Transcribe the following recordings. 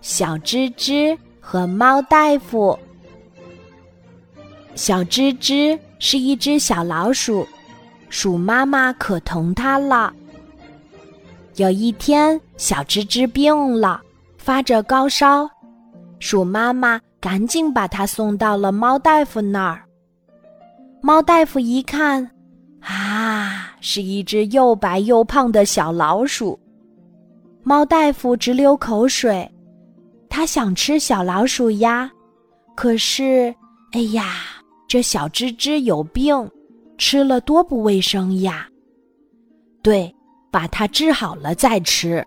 小吱吱和猫大夫。小吱吱是一只小老鼠，鼠妈妈可疼它了。有一天，小吱吱病了，发着高烧，鼠妈妈赶紧把它送到了猫大夫那儿。猫大夫一看，啊，是一只又白又胖的小老鼠。猫大夫直流口水，他想吃小老鼠呀，可是，哎呀，这小吱吱有病，吃了多不卫生呀。对，把它治好了再吃。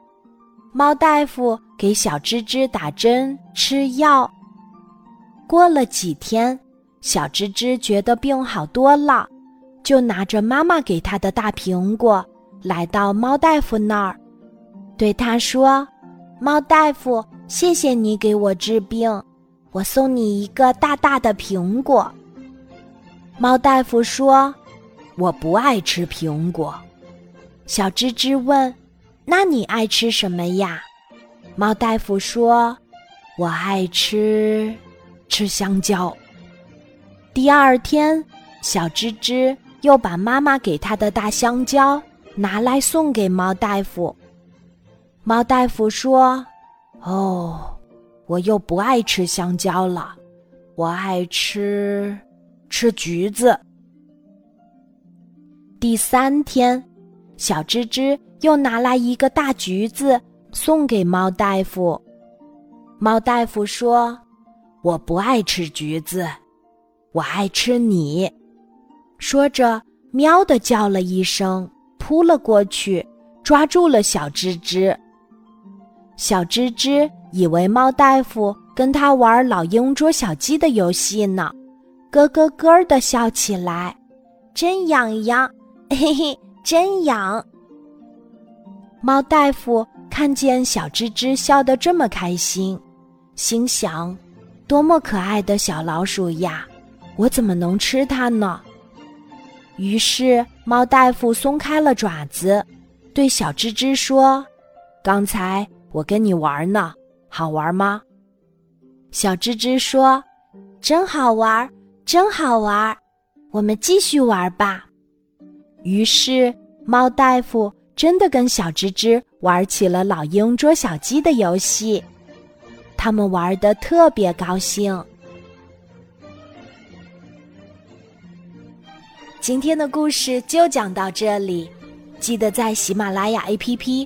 猫大夫给小吱吱打针吃药，过了几天。小吱吱觉得病好多了，就拿着妈妈给他的大苹果，来到猫大夫那儿，对他说：“猫大夫，谢谢你给我治病，我送你一个大大的苹果。”猫大夫说：“我不爱吃苹果。”小吱吱问：“那你爱吃什么呀？”猫大夫说：“我爱吃吃香蕉。”第二天，小吱吱又把妈妈给他的大香蕉拿来送给猫大夫。猫大夫说：“哦，我又不爱吃香蕉了，我爱吃吃橘子。”第三天，小吱吱又拿来一个大橘子送给猫大夫。猫大夫说：“我不爱吃橘子。”我爱吃你，说着，喵的叫了一声，扑了过去，抓住了小吱吱。小吱吱以为猫大夫跟他玩老鹰捉小鸡的游戏呢，咯咯咯的笑起来，真痒痒，嘿嘿，真痒。猫大夫看见小吱吱笑得这么开心，心想：多么可爱的小老鼠呀！我怎么能吃它呢？于是猫大夫松开了爪子，对小吱吱说：“刚才我跟你玩呢，好玩吗？”小吱吱说：“真好玩，真好玩，我们继续玩吧。”于是猫大夫真的跟小吱吱玩起了老鹰捉小鸡的游戏，他们玩的特别高兴。今天的故事就讲到这里，记得在喜马拉雅 APP